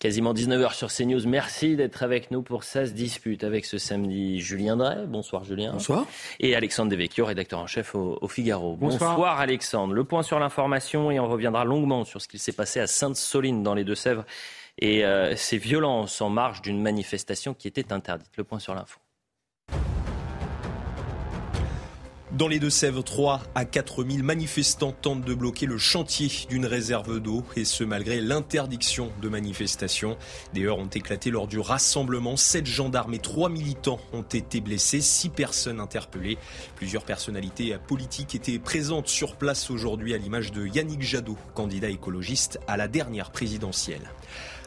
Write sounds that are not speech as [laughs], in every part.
Quasiment 19h sur CNews. Merci d'être avec nous pour Ça se dispute avec ce samedi Julien Drey. Bonsoir Julien. Bonsoir. Et Alexandre Devecchio, rédacteur en chef au, au Figaro. Bonsoir. Alexandre. Le point sur l'information et on reviendra longuement sur ce qu'il s'est passé à Sainte-Soline dans les Deux-Sèvres et euh, ces violences en marge d'une manifestation qui était interdite. Le point sur l'info. Dans les Deux-Sèvres, 3 à 4 000 manifestants tentent de bloquer le chantier d'une réserve d'eau, et ce malgré l'interdiction de manifestation. Des heurts ont éclaté lors du rassemblement. 7 gendarmes et 3 militants ont été blessés, 6 personnes interpellées. Plusieurs personnalités politiques étaient présentes sur place aujourd'hui, à l'image de Yannick Jadot, candidat écologiste à la dernière présidentielle.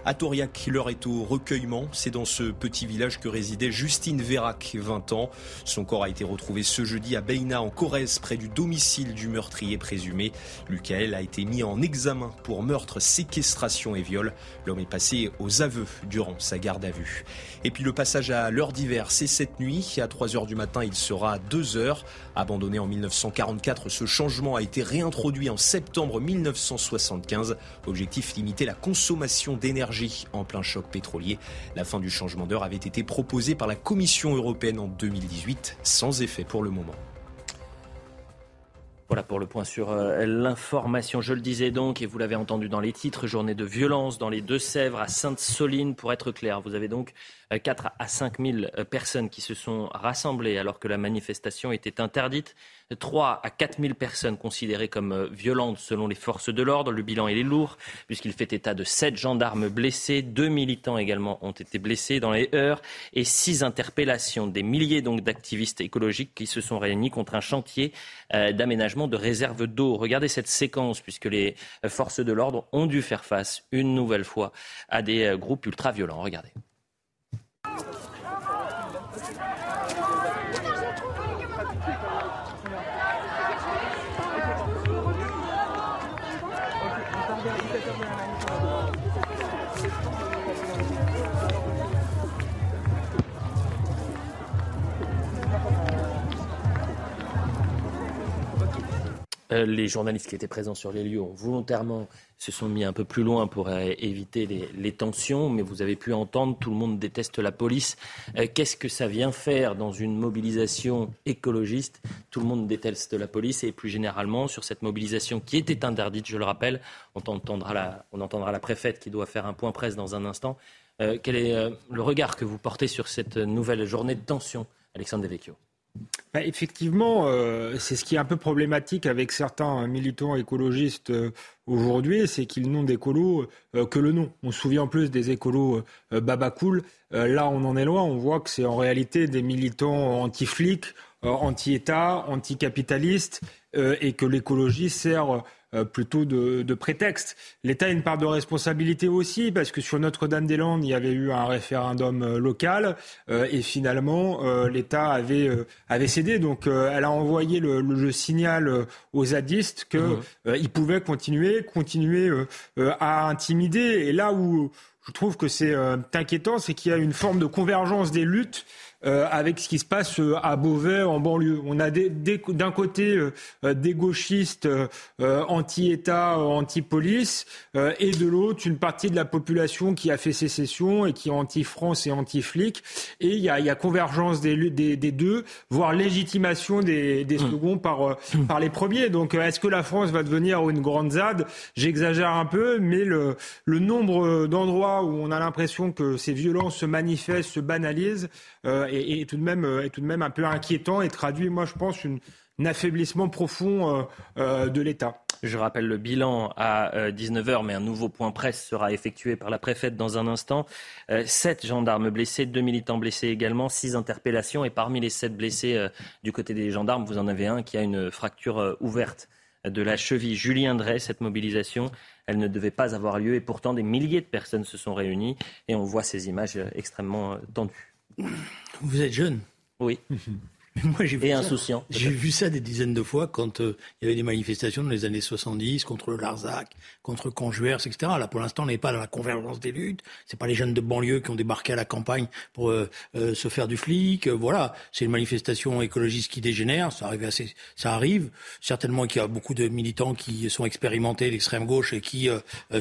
À Tauriac, l'heure est au recueillement. C'est dans ce petit village que résidait Justine Vérac, 20 ans. Son corps a été retrouvé ce jeudi à Beina, en Corrèze, près du domicile du meurtrier présumé. Lucael a été mis en examen pour meurtre, séquestration et viol. L'homme est passé aux aveux durant sa garde à vue. Et puis le passage à l'heure d'hiver, c'est cette nuit. À 3 heures du matin, il sera à 2 heures. Abandonné en 1944, ce changement a été réintroduit en septembre 1975. Objectif limiter la consommation d'énergie en plein choc pétrolier. La fin du changement d'heure avait été proposée par la Commission européenne en 2018, sans effet pour le moment. Voilà pour le point sur euh, l'information. Je le disais donc, et vous l'avez entendu dans les titres, journée de violence dans les Deux-Sèvres, à Sainte-Soline, pour être clair. Vous avez donc 4 à 5 000 personnes qui se sont rassemblées alors que la manifestation était interdite. 3 à 4 000 personnes considérées comme violentes selon les forces de l'ordre. Le bilan est lourd puisqu'il fait état de 7 gendarmes blessés, 2 militants également ont été blessés dans les heures et 6 interpellations. Des milliers d'activistes écologiques qui se sont réunis contre un chantier d'aménagement de réserves d'eau. Regardez cette séquence puisque les forces de l'ordre ont dû faire face une nouvelle fois à des groupes ultra-violents. Regardez. Go! Les journalistes qui étaient présents sur les lieux ont volontairement se sont mis un peu plus loin pour éviter les, tensions, mais vous avez pu entendre, tout le monde déteste la police. Qu'est-ce que ça vient faire dans une mobilisation écologiste? Tout le monde déteste la police et plus généralement sur cette mobilisation qui était interdite, je le rappelle, on entendra la, préfète qui doit faire un point presse dans un instant. Euh, quel est euh, le regard que vous portez sur cette nouvelle journée de tension, Alexandre Devecchio? Bah, effectivement, euh, c'est ce qui est un peu problématique avec certains militants écologistes euh, aujourd'hui, c'est qu'ils n'ont d'écolos euh, que le nom. On se souvient en plus des écolos babacool. là, on en est loin. On voit que c'est en réalité des militants anti-flics, anti-État, anti-capitalistes, et que l'écologie sert plutôt de, de prétexte. L'État a une part de responsabilité aussi, parce que sur Notre-Dame-des-Landes, il y avait eu un référendum euh, local, euh, et finalement, l'État avait, avait cédé. Donc, elle a envoyé le, le signal aux zadistes qu'ils mmh. pouvaient continuer, continuer à intimider. Et là où je trouve que c'est inquiétant, c'est qu'il y a une forme de convergence des luttes euh, avec ce qui se passe euh, à Beauvais en banlieue. On a d'un côté euh, des gauchistes anti-État, anti-police, et de l'autre une partie de la population qui a fait sécession et qui est anti-France et anti-flic. Et il y a, y a, convergence des, des, des, deux, voire légitimation des, des mmh. seconds par, par les premiers. Donc est-ce que la France va devenir une grande ZAD? J'exagère un peu, mais le, le nombre d'endroits où on a l'impression que ces violences se manifestent, se banalisent, euh, est, tout de même, est tout de même un peu inquiétant et traduit, moi, je pense, un affaiblissement profond euh, euh, de l'État. Je rappelle le bilan à 19h, mais un nouveau point presse sera effectué par la préfète dans un instant. Sept gendarmes blessés, deux militants blessés également, six interpellations. Et parmi les sept blessés du côté des gendarmes, vous en avez un qui a une fracture ouverte de la cheville. Julien Drey, cette mobilisation, elle ne devait pas avoir lieu et pourtant des milliers de personnes se sont réunies et on voit ces images extrêmement tendues. Vous êtes jeune Oui. [laughs] Moi, j'ai vu et ça. insouciant. J'ai vu ça des dizaines de fois quand euh, il y avait des manifestations dans les années 70 contre le Larzac, contre Conjuers, etc. Là, pour l'instant, on n'est pas dans la convergence des luttes. C'est pas les jeunes de banlieue qui ont débarqué à la campagne pour euh, euh, se faire du flic. Voilà, c'est une manifestation écologiste qui dégénère. Ça arrive assez, ça arrive. Certainement qu'il y a beaucoup de militants qui sont expérimentés l'extrême gauche et qui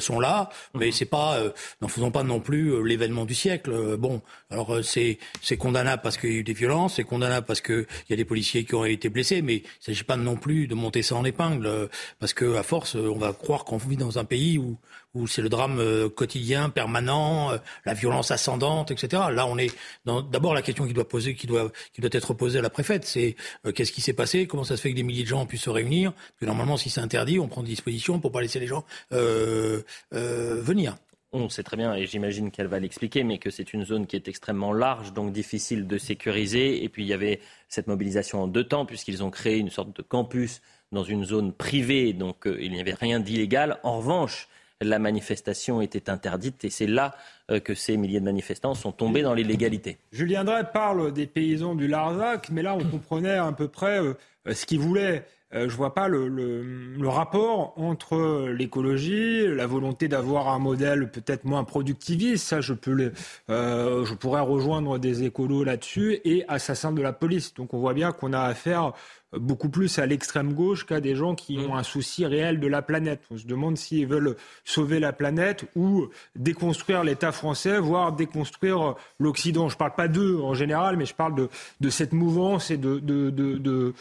sont là, mais c'est pas, n'en faisons pas non plus l'événement du siècle. Bon, alors c'est c'est condamnable parce qu'il y a eu des violences, c'est condamnable parce que il y a des policiers qui ont été blessés, mais il ne s'agit pas non plus de monter ça en épingle, euh, parce que à force, euh, on va croire qu'on vit dans un pays où, où c'est le drame euh, quotidien, permanent, la violence ascendante, etc. Là, on est d'abord la question qui doit poser, qui doit, qui doit être posée à la préfète, c'est qu'est-ce qui s'est passé, comment ça se fait que des milliers de gens puissent se réunir, parce que normalement, si c'est interdit, on prend des dispositions pour pas laisser les gens venir. On sait très bien, et j'imagine qu'elle va l'expliquer, mais que c'est une zone qui est extrêmement large, donc difficile de sécuriser. Et puis il y avait cette mobilisation en deux temps, puisqu'ils ont créé une sorte de campus dans une zone privée, donc euh, il n'y avait rien d'illégal. En revanche, la manifestation était interdite, et c'est là euh, que ces milliers de manifestants sont tombés dans l'illégalité. Julien Drey parle des paysans du Larzac, mais là on comprenait à peu près euh, ce qu'ils voulaient. Euh, je vois pas le, le, le rapport entre l'écologie, la volonté d'avoir un modèle peut-être moins productiviste, ça je peux le, euh, je pourrais rejoindre des écolos là-dessus, et assassin de la police. Donc on voit bien qu'on a affaire beaucoup plus à l'extrême gauche qu'à des gens qui ont un souci réel de la planète. On se demande s'ils veulent sauver la planète ou déconstruire l'État français, voire déconstruire l'Occident. Je ne parle pas d'eux en général, mais je parle de, de cette mouvance et de, de, de, de,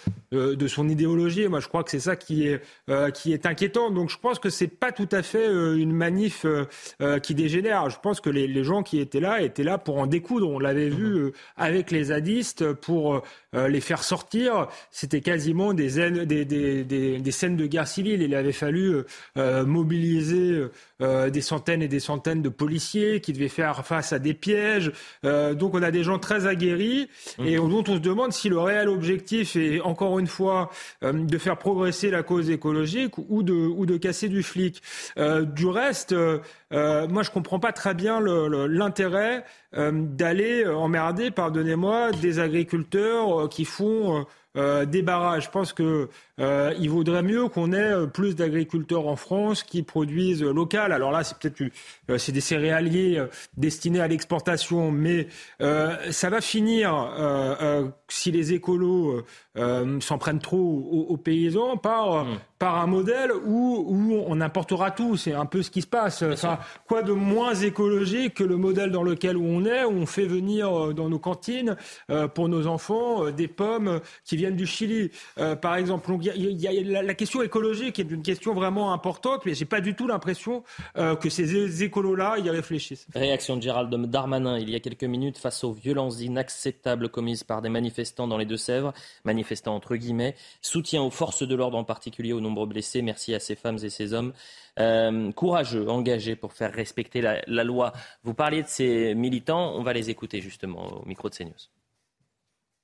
de, son idéologie. Moi, je crois que c'est ça qui est, euh, qui est inquiétant. Donc, je pense que c'est pas tout à fait euh, une manif euh, euh, qui dégénère. Je pense que les, les gens qui étaient là étaient là pour en découdre. On l'avait vu euh, avec les zadistes pour euh, les faire sortir. C'était quasiment des, haines- des, des, des, des scènes de guerre civile. Il avait fallu euh, mobiliser euh, des centaines et des centaines de policiers qui devaient faire face à des pièges. Euh, donc on a des gens très aguerris et dont on se demande si le réel objectif est encore une fois euh, de faire progresser la cause écologique ou de, ou de casser du flic. Euh, du reste, euh, euh, moi je comprends pas très bien le- le- l'intérêt euh, d'aller emmerder, pardonnez-moi, des agriculteurs euh, qui font euh, euh, des barrages. Je pense que euh, il vaudrait mieux qu'on ait euh, plus d'agriculteurs en France qui produisent euh, local. Alors là, c'est peut-être euh, c'est des céréaliers euh, destinés à l'exportation, mais euh, ça va finir euh, euh, si les écolos euh, s'en prennent trop aux, aux paysans par euh, par un modèle où où on importera tout. C'est un peu ce qui se passe. Enfin, quoi de moins écologique que le modèle dans lequel on est, où on fait venir euh, dans nos cantines euh, pour nos enfants des pommes qui viennent du Chili, euh, par exemple. Donc, il y a, il y a- la, la question écologique est une question vraiment importante, mais j'ai pas du tout l'impression que ces écolos-là y réfléchissent. Réaction de Gérald Darmanin il y a quelques minutes face aux violences inacceptables commises par des manifestants dans les Deux-Sèvres, manifestants entre guillemets, soutien aux forces de l'ordre en particulier aux nombreux blessés, merci à ces femmes et ces hommes euh, courageux, engagés pour faire respecter la, la loi. Vous parliez de ces militants, on va les écouter justement au micro de CNews.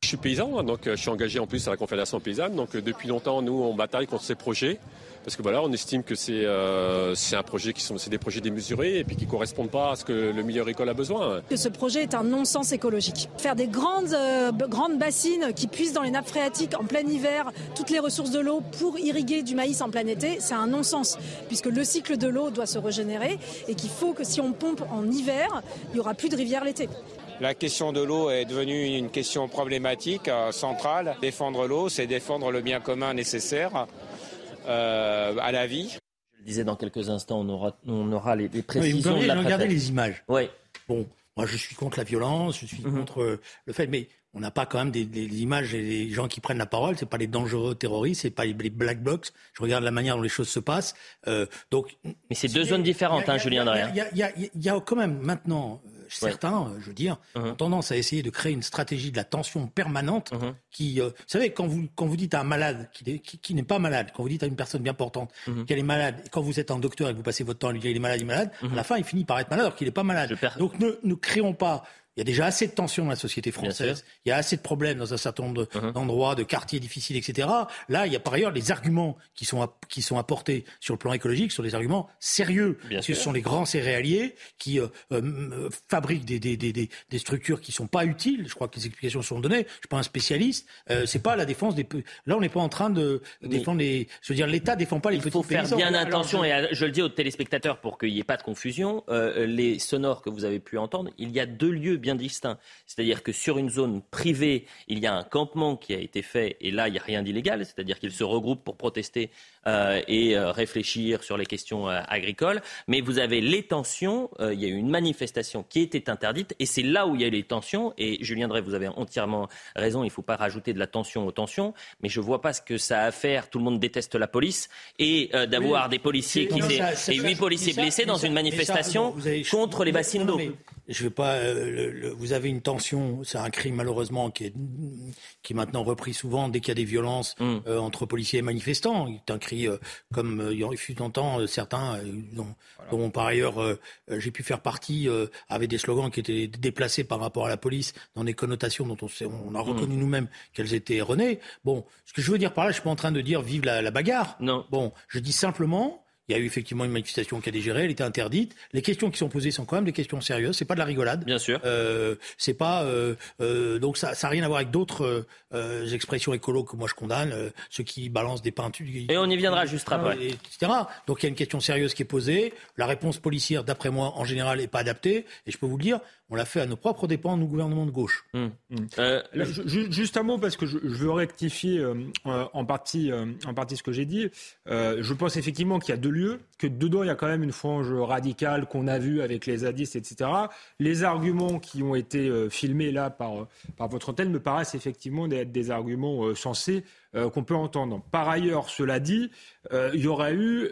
Je suis paysan, hein, donc euh, je suis engagé en plus à la Confédération paysanne. Donc euh, depuis longtemps, nous, on bataille contre ces projets. Parce que voilà, on estime que c'est euh, un projet qui sont c'est des projets démesurés et puis qui correspondent pas à ce que le milieu agricole a besoin. que ce projet est un non-sens écologique. Faire des grandes, euh, grandes bassines qui puissent dans les nappes phréatiques en plein hiver toutes les ressources de l'eau pour irriguer du maïs en plein été, c'est un non-sens, puisque le cycle de l'eau doit se régénérer et qu'il faut que si on pompe en hiver, il n'y aura plus de rivière l'été. La question de l'eau est devenue une question problématique, euh, centrale. Défendre l'eau, c'est défendre le bien commun nécessaire à la vie. Je le disais dans quelques instants, on aura, on aura les, les Oui, vous précisions regardez, de la regardez préfète. les images. Oui. Bon, moi je suis contre la violence, je suis Mhm. contre euh, le fait, mais on n'a pas quand même des, des- des images et les gens qui prennent la parole. C'est pas les dangereux terroristes, c'est pas les, les black blocs. Je regarde la manière dont les choses se passent. Euh, donc, Mais c'est deux zones différentes, hein, Julien Drey. Il y, a- y y y quand même maintenant euh, certains, euh, je veux dire, Mhm. ont tendance à essayer de créer une stratégie de la tension permanente Mhm. qui, euh, vous savez, quand vous, quand vous dites à un malade qui, n'est- qui, qui n'est pas malade, quand vous dites à une personne bien portante Mhm. qu'elle est malade, et quand vous êtes un docteur et que vous passez votre temps à lui dire il est malade, il est malade, à la fin il finit par être malade alors qu'il n'est pas malade. Donc ne, ne créons pas il y a déjà assez de tensions dans la société française. Il y a assez de problèmes dans un certain nombre Uh-huh. d'endroits, de quartiers difficiles, etc. Là, il y a par ailleurs les arguments qui sont, qui sont apportés sur le plan écologique, sur des arguments sérieux. Bien Parce que ce sont les grands céréaliers qui euh, euh, fabriquent des, des, des, des, des structures qui sont pas utiles. Je crois que les explications sont données. Je suis pas un spécialiste. Euh, c'est pas la défense des. Là, on n'est pas en train de défendre les. Je veux dire, l'État défend pas les Il petits faut faire paysans. bien Alors, attention, je- et à- je le dis aux téléspectateurs pour qu'il n'y ait pas de confusion, euh, les sonores que vous avez pu entendre, il y a deux lieux bien distincts. C'est-à-dire que sur une zone privée, il y a un campement qui a été fait, et là, il n'y a rien d'illégal, c'est-à-dire qu'ils se regroupent pour protester et euh, réfléchir sur les questions euh, agricoles. Mais vous avez les tensions, euh, il y a eu une manifestation qui était interdite, et c'est là où il y a eu les tensions, et Julien Drey, vous avez entièrement raison, il ne faut pas rajouter de la tension aux tensions, mais je ne vois pas ce que ça a à faire, tout le monde déteste la police, et euh, d'avoir Oui. des policiers qui Non, s'est- ça- ça- et huit policiers ça- blessés dans une manifestation avez- contre les bassines d'eau. Je vais pas. euh, le- le- vous avez une tension. C'est un crime malheureusement qui est qui est maintenant repris souvent dès qu'il y a des violences Mm. euh, entre policiers et manifestants. C'est un cri euh, comme euh, il fut longtemps euh, certains dont, dont par ailleurs j'ai pu faire partie avaient des slogans qui étaient déplacés par rapport à la police dans des connotations dont on, a reconnu nous-mêmes qu'elles étaient erronées. Bon, ce que je veux dire par là, je suis pas en train de dire vive la, la bagarre. Non. Bon, je dis simplement. Il y a eu effectivement une manifestation qui a dégéré, elle était interdite. Les questions qui sont posées sont quand même des questions sérieuses. C'est pas de la rigolade. Bien sûr. Euh, c'est pas euh, euh, donc ça, ça a rien à voir avec d'autres euh, expressions écolo que moi je condamne, euh, ceux qui balancent des peintures. Et on y viendra juste après. Et- etc. Donc il y a une question sérieuse qui est posée. La réponse policière, d'après moi, en général, n'est pas adaptée. Et je peux vous le dire, on l'a fait à nos propres dépens, nous gouvernements de gauche. Euh, Là, ju- juste un mot parce que je, je veux rectifier euh, euh, en partie euh, en partie ce que j'ai dit. Euh, je pense effectivement qu'il y a deux lieux, que dedans il y a quand même une frange radicale qu'on a vue avec les zadistes, etc. Les arguments qui ont été euh, filmés là par euh, par votre antenne me paraissent effectivement être des arguments euh, sensés qu'on peut entendre. Par ailleurs, cela dit, il y aurait eu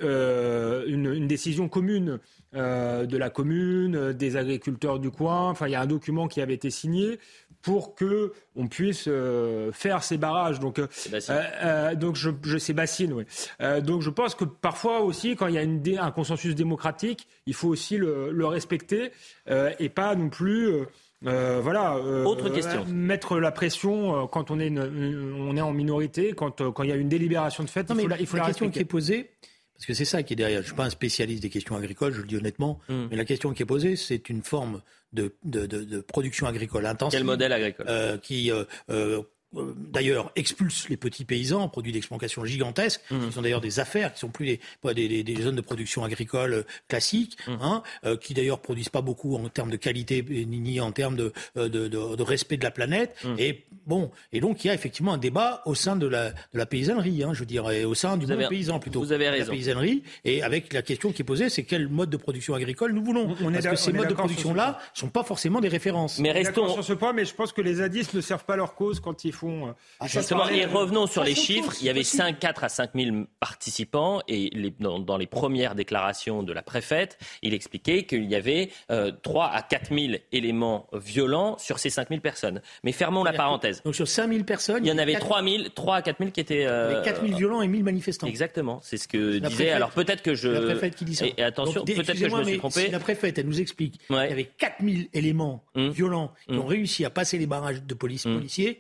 une, une décision commune de la commune, des agriculteurs du coin. Enfin, il y a un document qui avait été signé pour que on puisse euh, faire ces barrages. Donc, euh, euh, donc je, je sais Bassine, oui. Euh, donc je pense que parfois aussi, quand il y a une un consensus démocratique, il faut aussi le, le respecter euh, et pas non plus. euh, euh, voilà. euh, Autre question. euh, Mettre la pression euh, quand on est, une- une- on est en minorité, quand, euh, quand il y a une délibération de fait, Non, il mais faut la, il faut la la question qui est respecter. posée, parce que c'est ça qui est derrière. Je suis pas un spécialiste des questions agricoles, je le dis honnêtement, Mm. mais la question qui est posée, c'est une forme de, de, de, de production agricole intensive. Quel modèle agricole? euh, qui euh, euh, d'ailleurs expulse les petits paysans, produits d'exploitation gigantesques, Mmh. qui sont d'ailleurs des affaires, qui sont plus des, pas des, des- des zones de production agricole euh, classiques, Mmh. hein, euh, qui d'ailleurs produisent pas beaucoup en termes de qualité ni- ni en termes de, euh, de, de- de respect de la planète. Mmh. Et bon, et donc il y a effectivement un débat au sein de la, de la paysannerie, hein, je dirais, au sein du Vous monde avez- paysan plutôt. vous avez de raison. La paysannerie, et avec la question qui est posée, c'est quel mode de production agricole nous voulons? On- on est Parce que ces on modes de production-là sont pas forcément des références. Mais restons. sur ce point, mais je pense que les zadistes ne servent pas leur cause quand ils font. Euh, Ah, Justement, et revenons sur les chiffres. Il y avait c'est 5, 4 à 5 000 participants et les- dans, dans les premières déclarations de la préfète, il expliquait qu'il y avait euh, 3 à 4 000 éléments violents sur ces 5 000 personnes. Mais fermons la parenthèse. Donc sur 5000 personnes, Il y en avait 4 3, 000, 3 à 4 000 qui étaient. euh, 4000 violents et 1000 manifestants. Exactement, c'est ce que La disait. préfète- Alors peut-être que je. C'est la préfète qui dit ça. Et, et attention, peut-être que je me suis trompé. Si la préfète, elle nous explique Ouais. qu'il y avait 4000 éléments Hum. violents qui Hum. ont réussi à passer les barrages de police Hum. policiers.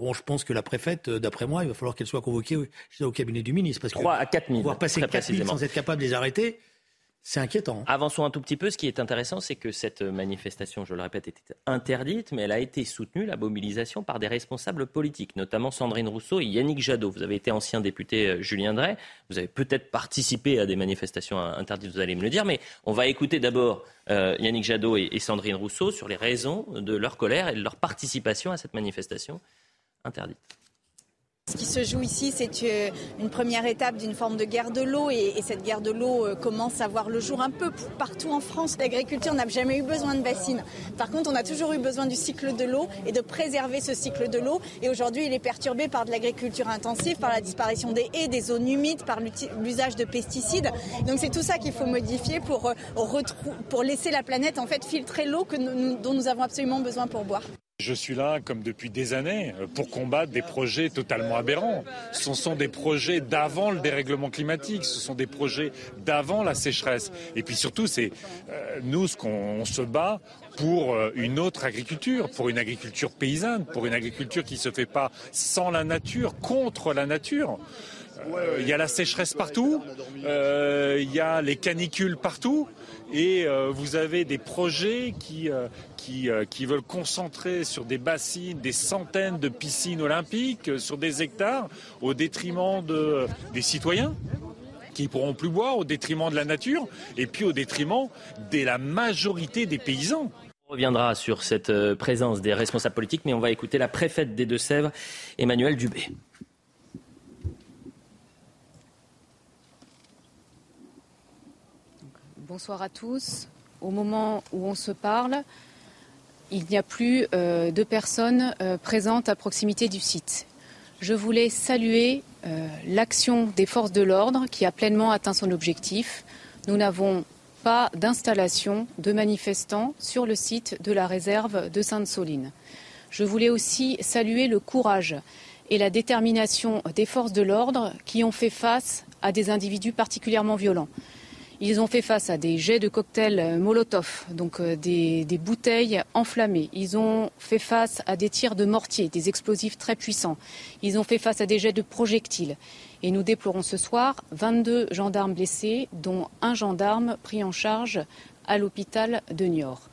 Bon, je pense que la préfète, euh, d'après moi, il va falloir qu'elle soit convoquée au, au cabinet du ministre. Parce que 3 à 4 000. pouvoir passer très 4000 précisément. sans être capable de les arrêter, c'est inquiétant. Avançons un tout petit peu. Ce qui est intéressant, c'est que cette manifestation, je le répète, était interdite, mais elle a été soutenue, la mobilisation, par des responsables politiques, notamment Sandrine Rousseau et Yannick Jadot. Vous avez été ancien député euh, Julien Drey. Vous avez peut-être participé à des manifestations interdites, vous allez me le dire, mais on va écouter d'abord euh, Yannick Jadot et, et Sandrine Rousseau sur les raisons de leur colère et de leur participation à cette manifestation interdite. Ce qui se joue ici, c'est euh, une première étape d'une forme de guerre de l'eau et, et cette guerre de l'eau euh, commence à voir le jour un peu partout en France. L'agriculture n'a jamais eu besoin de bassines. Par contre, on a toujours eu besoin du cycle de l'eau et de préserver ce cycle de l'eau. Et aujourd'hui, il est perturbé par de l'agriculture intensive, par la disparition des haies, des zones humides, par l'usage de pesticides. Donc c'est tout ça qu'il faut modifier pour, euh, laisser la planète en fait filtrer l'eau dont nous avons absolument besoin pour boire. Je suis là, comme depuis des années, pour combattre des projets totalement aberrants. Ce sont des projets d'avant le dérèglement climatique, ce sont des projets d'avant la sécheresse. Et puis surtout, c'est euh, nous ce qu'on se bat pour euh, une autre agriculture, pour une agriculture paysanne, pour une agriculture qui ne se fait pas sans la nature, contre la nature. Euh, il y a la sécheresse partout, il y a les canicules partout, et vous avez des projets qui, euh, qui, veulent concentrer sur des bassines, des centaines de piscines olympiques, euh, sur des hectares, au détriment de, des citoyens qui pourront plus boire, au détriment de la nature, et puis au détriment de la majorité des paysans. On reviendra sur cette euh, présence des responsables politiques, mais on va écouter la préfète des Deux-Sèvres, Emmanuel Dubé. Bonsoir à tous. Au moment où on se parle, il n'y a plus euh, de personnes euh, présentes à proximité du site. Je voulais saluer euh, l'action des forces de l'ordre qui a pleinement atteint son objectif. Nous n'avons pas d'installation de manifestants sur le site de la réserve de Sainte-Soline. Je voulais aussi saluer le courage et la détermination des forces de l'ordre qui ont fait face à des individus particulièrement violents. Ils ont fait face à des jets de cocktails euh, Molotov, donc euh, des, bouteilles enflammées. Ils ont fait face à des tirs de mortier, des explosifs très puissants. Ils ont fait face à des jets de projectiles. Et nous déplorons ce soir 22 gendarmes blessés, dont un gendarme pris en charge à l'hôpital de Niort.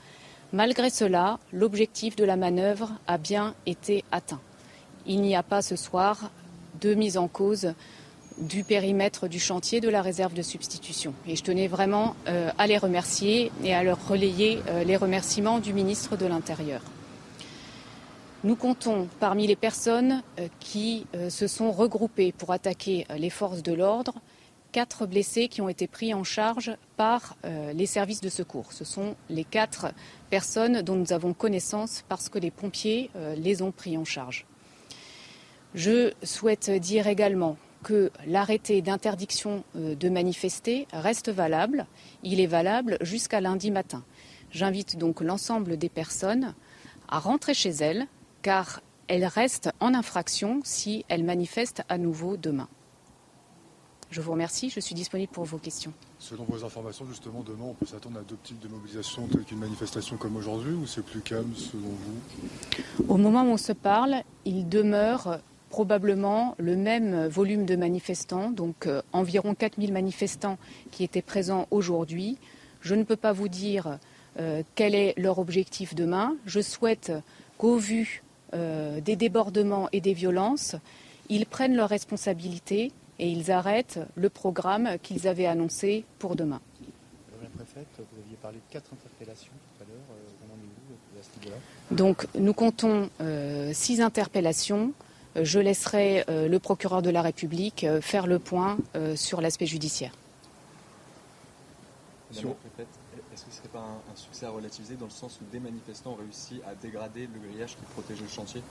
Malgré cela, l'objectif de la manœuvre a bien été atteint. Il n'y a pas ce soir de mise en cause du périmètre du chantier de la réserve de substitution. Je tenais vraiment euh, à les remercier et à leur relayer euh, les remerciements du ministre de l'Intérieur. Nous comptons parmi les personnes euh, qui se sont regroupées pour attaquer les forces de l'ordre quatre blessés qui ont été pris en charge par les services de secours. Ce sont les quatre personnes dont nous avons connaissance parce que les pompiers les ont pris en charge. Je souhaite dire également que l'arrêté d'interdiction euh, de manifester reste valable. Il est valable jusqu'à lundi matin. J'invite donc l'ensemble des personnes à rentrer chez elles, car elles restent en infraction si elles manifestent à nouveau demain. Je vous remercie, je suis disponible pour vos questions. Selon vos informations, justement, demain, on peut s'attendre à deux types de mobilisation telles qu'une manifestation comme aujourd'hui, ou c'est plus calme selon vous? Au moment où on se parle, il demeure probablement le même volume de manifestants, donc euh, environ 4000 manifestants qui étaient présents aujourd'hui. Je ne peux pas vous dire euh, quel est leur objectif demain. Je souhaite qu'au vu euh, des débordements et des violences, ils prennent leurs responsabilités et ils arrêtent le programme qu'ils avaient annoncé pour demain. Madame la préfète, vous aviez parlé de quatre interpellations tout à l'heure. Donc nous comptons six interpellations je laisserai euh, le procureur de la République euh, faire le point euh, sur l'aspect judiciaire. Est-ce que ce serait pas un, succès à relativiser dans le sens où des manifestants ont réussi à dégrader le grillage qui protégeait le chantier?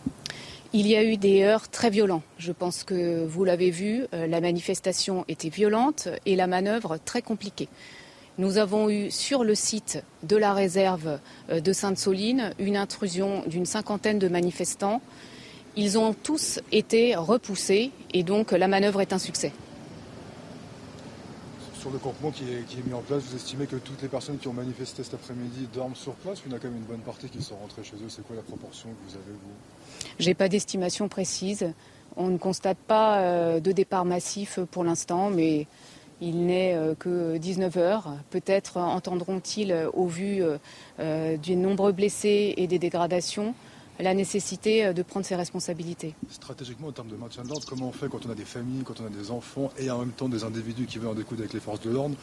Il y a eu des heurts très violents. Je pense que vous l'avez vu, la manifestation était violente et la manœuvre très compliquée. Nous avons eu sur le site de la réserve de Sainte-Soline une intrusion d'une cinquantaine de manifestants. Ils ont tous été repoussés et donc la manœuvre est un succès. Sur le campement qui est, mis en place, vous estimez que toutes les personnes qui ont manifesté cet après-midi dorment sur place ou il y en a quand même une bonne partie qui sont rentrées chez eux? C'est quoi la proportion que vous avez, vous? J'ai pas d'estimation précise. On ne constate pas euh, de départ massif pour l'instant, mais il n'est euh, que 19 heures. Peut-être entendront-ils, euh, au vu des nombreux blessés et des dégradations, la nécessité euh, de prendre ses responsabilités. Stratégiquement, en termes de maintien de l'ordre, comment on fait quand on a des familles, quand on a des enfants et en même temps des individus qui veulent en découdre avec les forces de l'ordre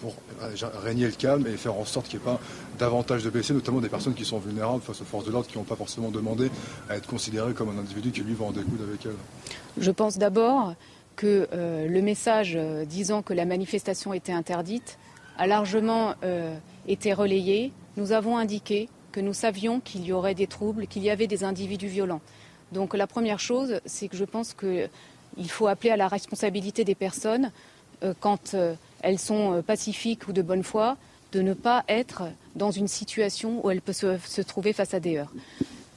pour euh, régner le calme et faire en sorte qu'il n'y ait pas davantage de blessés, notamment des personnes qui sont vulnérables face aux forces de l'ordre qui n'ont pas forcément demandé à être considérées comme un individu qui lui va en découdre avec elles. Je pense d'abord que euh, le message disant que la manifestation était interdite a largement été relayé. Nous avons indiqué que nous savions qu'il y aurait des troubles, qu'il y avait des individus violents. Donc la première chose, c'est que je pense qu'il faut appeler à la responsabilité des personnes euh, quand euh, elles sont euh, pacifiques ou de bonne foi, de ne pas être dans une situation où elles peuvent se, trouver face à des heurts.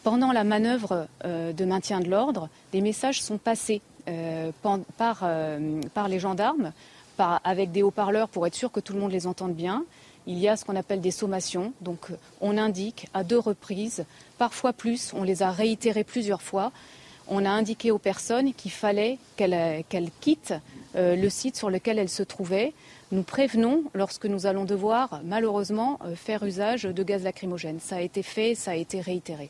pendant la manœuvre de maintien de l'ordre, des messages sont passés par, les gendarmes avec des haut-parleurs pour être sûr que tout le monde les entende bien. Il y a ce qu'on appelle des sommations. Donc on indique à deux reprises, parfois plus, on les a réitérées plusieurs fois. On a indiqué aux personnes qu'il fallait qu'elles quittent le site sur lequel elles se trouvaient nous prévenons lorsque nous allons devoir malheureusement euh, faire usage de gaz lacrymogène. Ça a été fait, ça a été réitéré.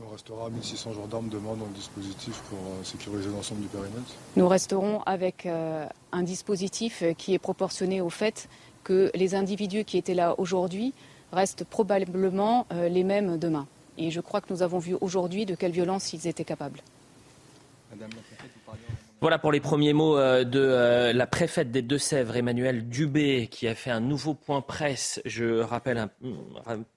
Il restera 1600 gendarmes demain dans le dispositif pour euh, sécuriser l'ensemble du périmètre? Nous resterons avec euh, un dispositif qui est proportionné au fait que les individus qui étaient là aujourd'hui restent probablement les mêmes demain. Et je crois que nous avons vu aujourd'hui de quelle violence ils étaient capables. Voilà pour les premiers mots euh, de euh, la préfète des Deux-Sèvres, Emmanuelle Dubé, qui a fait un nouveau point presse. Je rappelle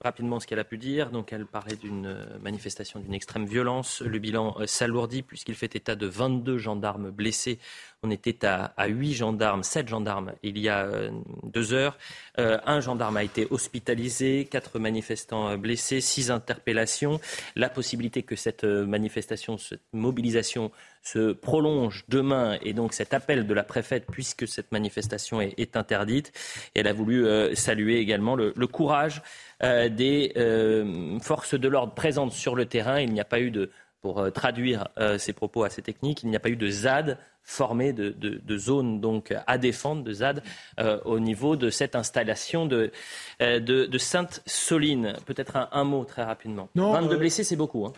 rapidement ce qu'elle a pu dire. Donc, elle parlait d'une euh, manifestation d'une extrême violence. Le bilan s'alourdit puisqu'il fait état de 22 gendarmes blessés on était à, huit 8 gendarmes, 7 gendarmes il y a deux heures. Un gendarme a été hospitalisé, quatre manifestants blessés, six interpellations. La possibilité que cette manifestation, cette mobilisation se prolonge demain et donc cet appel de la préfète puisque cette manifestation est, interdite. Elle a voulu saluer également le, courage des forces de l'ordre présentes sur le terrain. Il n'y a pas eu de pour traduire ces propos assez techniques, il n'y a pas eu de ZAD formés de, de, zones donc à défendre, de ZAD, euh, au niveau de cette installation de, euh, de, Sainte-Soline. Peut-être un, mot très rapidement. Non, 22 euh, blessés, c'est beaucoup. Hein.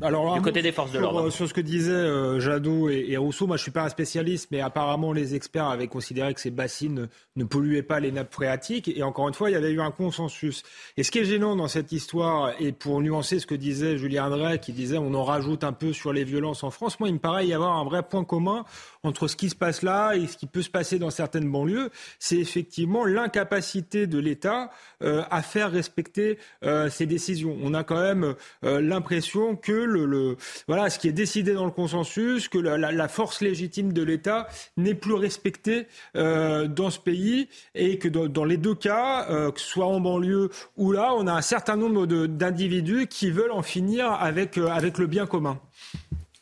alors, du côté des forces de l'ordre. Sur ce que disaient Jadot et, Rousseau, moi je ne suis pas un spécialiste, mais apparemment les experts avaient considéré que ces bassines ne polluaient pas les nappes phréatiques. Et encore une fois, il y avait eu un consensus. Et ce qui est gênant dans cette histoire, et pour nuancer ce que disait Julien Drey, qui disait on en rajoute un peu sur les violences en France, moi il me paraît y avoir un vrai point commun entre ce qui se passe là et ce qui peut se passer dans certaines banlieues, c'est effectivement l'incapacité de l'État euh, à faire respecter euh, ses décisions. On a quand même euh, l'impression que voilà ce qui est décidé dans le consensus, que la, force légitime de l'État n'est plus respectée dans ce pays et que dans, les deux cas, que ce soit en banlieue ou là, on a un certain nombre d'individus qui veulent en finir avec le bien commun.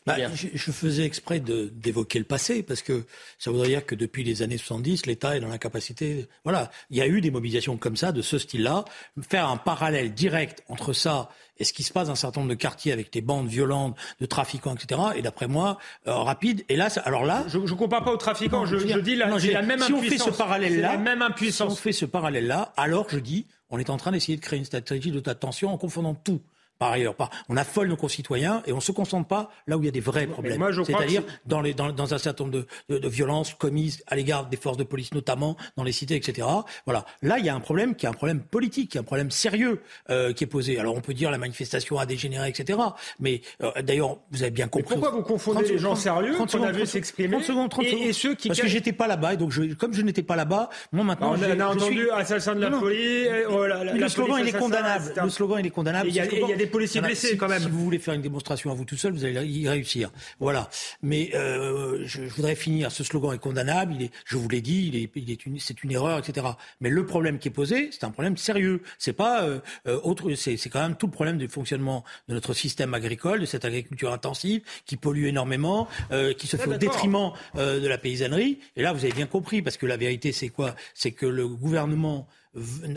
Bah, je, faisais exprès d'évoquer le passé parce que ça voudrait dire que depuis les années 70, l'État est dans l'incapacité. Voilà, il y a eu des mobilisations comme ça, de ce style-là. Faire un parallèle direct entre ça et ce qui se passe dans un certain nombre de quartiers avec des bandes violentes, de trafiquants, etc. Et d'après moi, euh, rapide. Et là, alors là, je ne compare pas aux trafiquants. je, je, dis la, non, la même si on fait ce parallèle-là, même impuissance. Si on fait ce parallèle-là, alors je dis, on est en train d'essayer de créer une stratégie de tension en confondant tout par ailleurs. On affole nos concitoyens et on ne se concentre pas là où il y a des vrais problèmes. C'est-à-dire dans, dans, un certain nombre de, violences commises à l'égard des forces de police, notamment dans les cités, etc. Voilà. Là, il y a un problème qui est un problème politique, qui est un problème sérieux euh, qui est posé. Alors on peut dire la manifestation a dégénéré, etc. Mais euh, d'ailleurs, vous avez bien compris. pourquoi vous confondez les gens sérieux 30 secondes, a s'exprimer et, ceux qui... Parce que j'étais pas là-bas et donc je, comme je n'étais pas là-bas, moi maintenant... on a entendu assassin de la police... Oh, le slogan, il est condamnable. Le slogan, il est condamnable. Il y a des policiers blessés quand même. Si vous voulez faire une démonstration à vous tout seul, vous allez y réussir. Voilà. Mais euh, je, je, voudrais finir. Ce slogan est condamnable. Il est, je vous l'ai dit, il est, il est une, c'est une erreur, etc. Mais le problème qui est posé, c'est un problème sérieux. C'est pas euh, euh autre. C'est, c'est quand même tout le problème du fonctionnement de notre système agricole, de cette agriculture intensive qui pollue énormément, euh, qui se fait au détriment euh, de la paysannerie. Et là, vous avez bien compris, parce que la vérité, c'est quoi? C'est que le gouvernement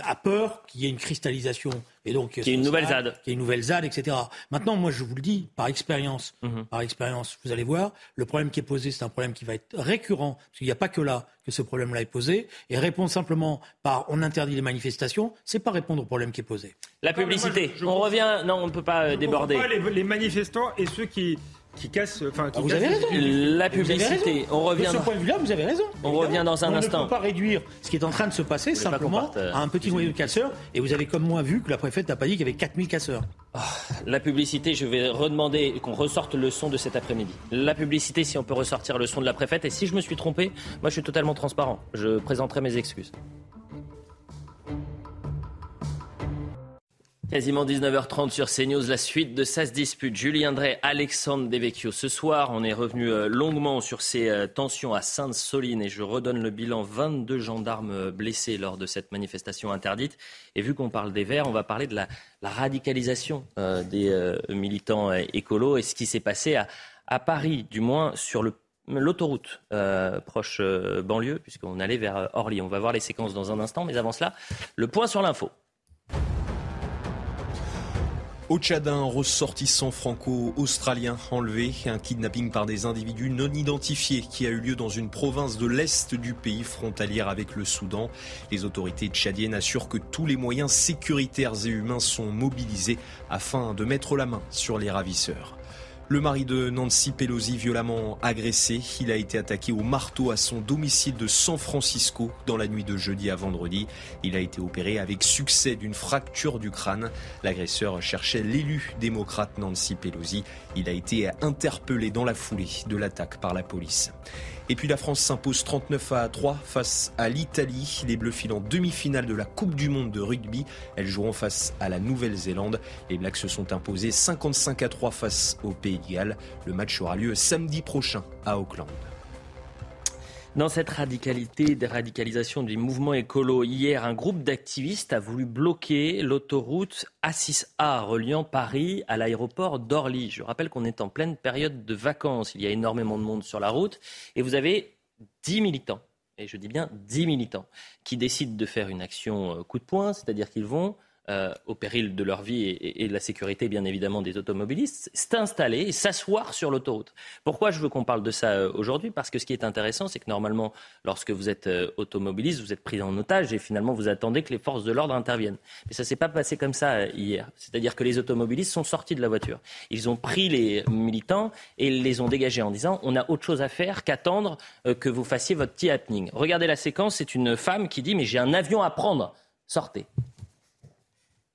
a peur qu'il y ait une cristallisation et donc qu'il y ait une nouvelle ZAD, qu'il y ait une nouvelle ZAD, etc. Maintenant, moi, je vous le dis par expérience, mhm. par expérience, vous allez voir, le problème qui est posé, c'est un problème qui va être récurrent, parce qu'il n'y a pas que là que ce problème-là est posé, et répondre simplement par on interdit les manifestations, c'est pas répondre au problème qui est posé. La publicité. on revient, non, on ne peut pas déborder. Pas les manifestants et ceux qui qui casse. Enfin, qui ah, vous avez raison. La publicité. On revient. De ce point de vue-là, vous avez raison. On revient dans un instant. On ne peut pas réduire ce qui est en train de se passer simplement euh, à un petit noyau de casseurs. Et vous avez comme moi vu que la préfète n'a pas dit qu'il y avait 4000 casseurs. Ah, la publicité, je vais redemander qu'on ressorte le son de cet après-midi. La publicité, si on peut ressortir le son de la préfète. Et si je me suis trompé, moi je suis totalement transparent. Je présenterai mes excuses. Quasiment 19h30 sur CNews, la suite de Ça dispute. Julien Drey, Alexandre Devecchio. Ce soir, on est revenu euh, longuement sur ces euh, tensions à Sainte-Soline et je redonne le bilan. 22 gendarmes euh, blessés lors de cette manifestation interdite. Et vu qu'on parle des Verts, on va parler de la, radicalisation des militants écolos et ce qui s'est passé à, Paris, du moins sur l'autoroute proche banlieue, puisqu'on allait vers Orly. On va voir les séquences dans un instant, mais avant cela, le point sur l'info. Au Tchad, un ressortissant franco-australien enlevé, un kidnapping par des individus non identifiés qui a eu lieu dans une province de l'est du pays frontalière avec le Soudan. Les autorités tchadiennes assurent que tous les moyens sécuritaires et humains sont mobilisés afin de mettre la main sur les ravisseurs. Le mari de Nancy Pelosi violemment agressé, il a été attaqué au marteau à son domicile de San Francisco dans la nuit de jeudi à vendredi. Il a été opéré avec succès d'une fracture du crâne. L'agresseur cherchait l'élu démocrate Nancy Pelosi. Il a été interpellé dans la foulée de l'attaque par la police. Et puis la France s'impose 39 à 3 face à l'Italie. Les Bleus filent en demi-finale de la Coupe du Monde de rugby. Elles joueront face à la Nouvelle-Zélande. Les Blacks se sont imposés 55 à 3 face au Pays de Galles. Le match aura lieu samedi prochain à Auckland. Dans cette radicalité, radicalisation du mouvement écolo, hier, un groupe d'activistes a voulu bloquer l'autoroute A6A reliant Paris à l'aéroport d'Orly. Je rappelle qu'on est en pleine période de vacances. Il y a énormément de monde sur la route et vous avez 10 militants, et je dis bien 10 militants, qui décident de faire une action euh, coup de poing, c'est-à-dire qu'ils vont euh, au péril de leur vie et, de la sécurité, bien évidemment, des automobilistes, s'installer et s'asseoir sur l'autoroute. Pourquoi je veux qu'on parle de ça euh, aujourd'hui? Parce que ce qui est intéressant, c'est que normalement, lorsque vous êtes euh, automobiliste, vous êtes pris en otage et finalement, vous attendez que les forces de l'ordre interviennent. Mais ça ne s'est pas passé comme ça hier. C'est-à-dire que les automobilistes sont sortis de la voiture. Ils ont pris les militants et les ont dégagés en disant on a autre chose à faire qu'attendre que vous fassiez votre petit happening. Regardez la séquence, c'est une femme qui dit mais j'ai un avion à prendre. Sortez.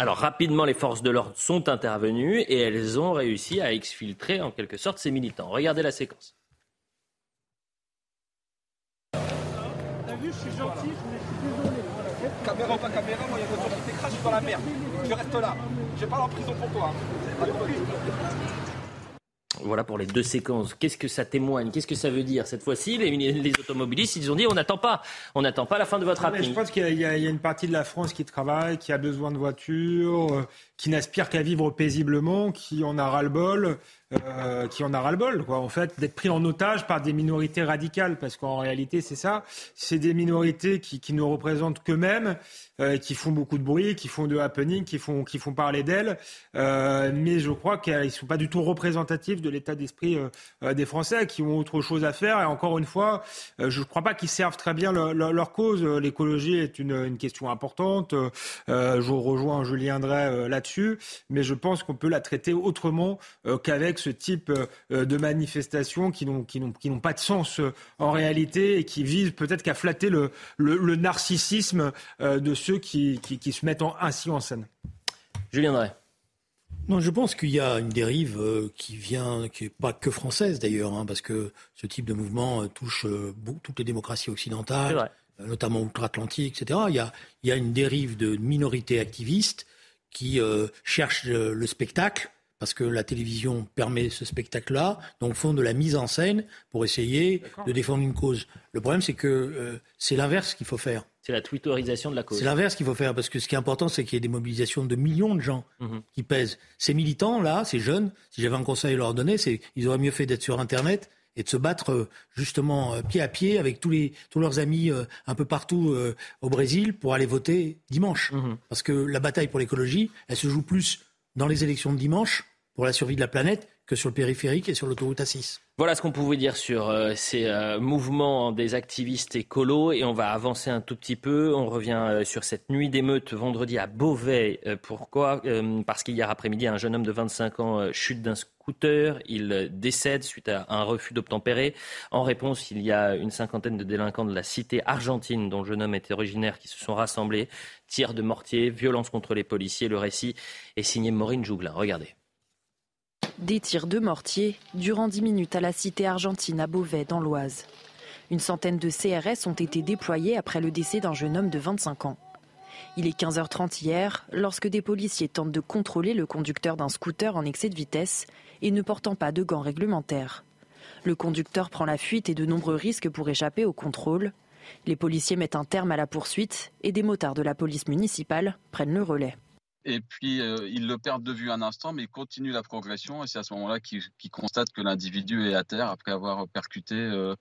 alors rapidement, les forces de l'ordre sont intervenues et elles ont réussi à exfiltrer en quelque sorte ces militants. Regardez la séquence. je suis gentil, je suis désolé. Caméra ou pas caméra, moi il y a une voiture qui t'écrase, je suis dans la merde. Tu restes là. Je vais pas aller en prison pour toi. Voilà pour les deux séquences. Qu'est-ce que ça témoigne? Qu'est-ce que ça veut dire Cette fois-ci, les, automobilistes, ils ont dit on n'attend pas, on n'attend pas la fin de votre appel. Je pense qu'il y, a une partie de la France qui travaille, qui a besoin de voitures, euh, qui n'aspire qu'à vivre paisiblement, qui en a ras-le-bol. Euh, qui en a ras-le-bol, quoi, en fait, d'être pris en otage par des minorités radicales, parce qu'en réalité, c'est ça, c'est des minorités qui, qui ne représentent qu'eux-mêmes, euh, qui font beaucoup de bruit, qui font de happening, qui font, qui font parler d'elles, euh, mais je crois qu'ils ne sont pas du tout représentatifs de l'état d'esprit des Français, qui ont autre chose à faire, et encore une fois, je ne crois pas qu'ils servent très bien leur cause. L'écologie est une, une, question importante, je rejoins Julien Drey là-dessus, mais je pense qu'on peut la traiter autrement qu'avec ce type euh, de manifestations qui n'ont pas de sens euh, en réalité et qui visent peut-être qu'à flatter le, narcissisme euh, de ceux qui, se mettent ainsi en scène. Julien Drey. Non, je pense qu'il y a une dérive qui vient, qui n'est pas que française d'ailleurs, hein, parce que ce type de mouvement touche toutes les démocraties occidentales, notamment outre-Atlantique, etc. Il y, a, il y a une dérive de minorités activistes qui cherchent le spectacle parce que la télévision permet ce spectacle-là, donc font de la mise en scène pour essayer de défendre une cause. Le problème, c'est que euh, c'est l'inverse qu'il faut faire. C'est la twitterisation de la cause. C'est l'inverse qu'il faut faire, parce que ce qui est important, c'est qu'il y ait des mobilisations de millions de gens mhm. qui pèsent. Ces militants-là, ces jeunes, si j'avais un conseil à leur donner, c'est ils auraient mieux fait d'être sur Internet et de se battre euh, justement euh, pied à pied avec tous, les, tous leurs amis un peu partout au Brésil pour aller voter dimanche. Mhm. Parce que la bataille pour l'écologie, elle se joue plus dans les élections de dimanche pour la survie de la planète que sur le périphérique et sur l'autoroute A6. Voilà ce qu'on pouvait dire sur euh, ces euh, mouvements des activistes écolos et on va avancer un tout petit peu. On revient euh, sur cette nuit d'émeute vendredi à Beauvais. pourquoi Parce qu'hier après-midi, un jeune homme de 25 ans chute d'un Il décède suite à un refus d'obtempérer. En réponse, il y a une cinquantaine de délinquants de la cité argentine dont le jeune homme était originaire qui se sont rassemblés. Tirs de mortier, violence contre les policiers. Le récit est signé Maureen Jouglin. Regardez. Des tirs de mortier durant 10 minutes à la cité argentine à Beauvais, dans l'Oise. Une centaine de CRS ont été déployés après le décès d'un jeune homme de 25 ans. Il est 15h30 hier lorsque des policiers tentent de contrôler le conducteur d'un scooter en excès de vitesse et ne portant pas de gants réglementaires. Le conducteur prend la fuite et de nombreux risques pour échapper au contrôle. Les policiers mettent un terme à la poursuite et des motards de la police municipale prennent le relais. Et puis, euh, ils le perdent de vue un instant, mais ils continuent la progression. Et c'est à ce moment-là qu'ils constatent que l'individu est à terre après avoir percuté, euh,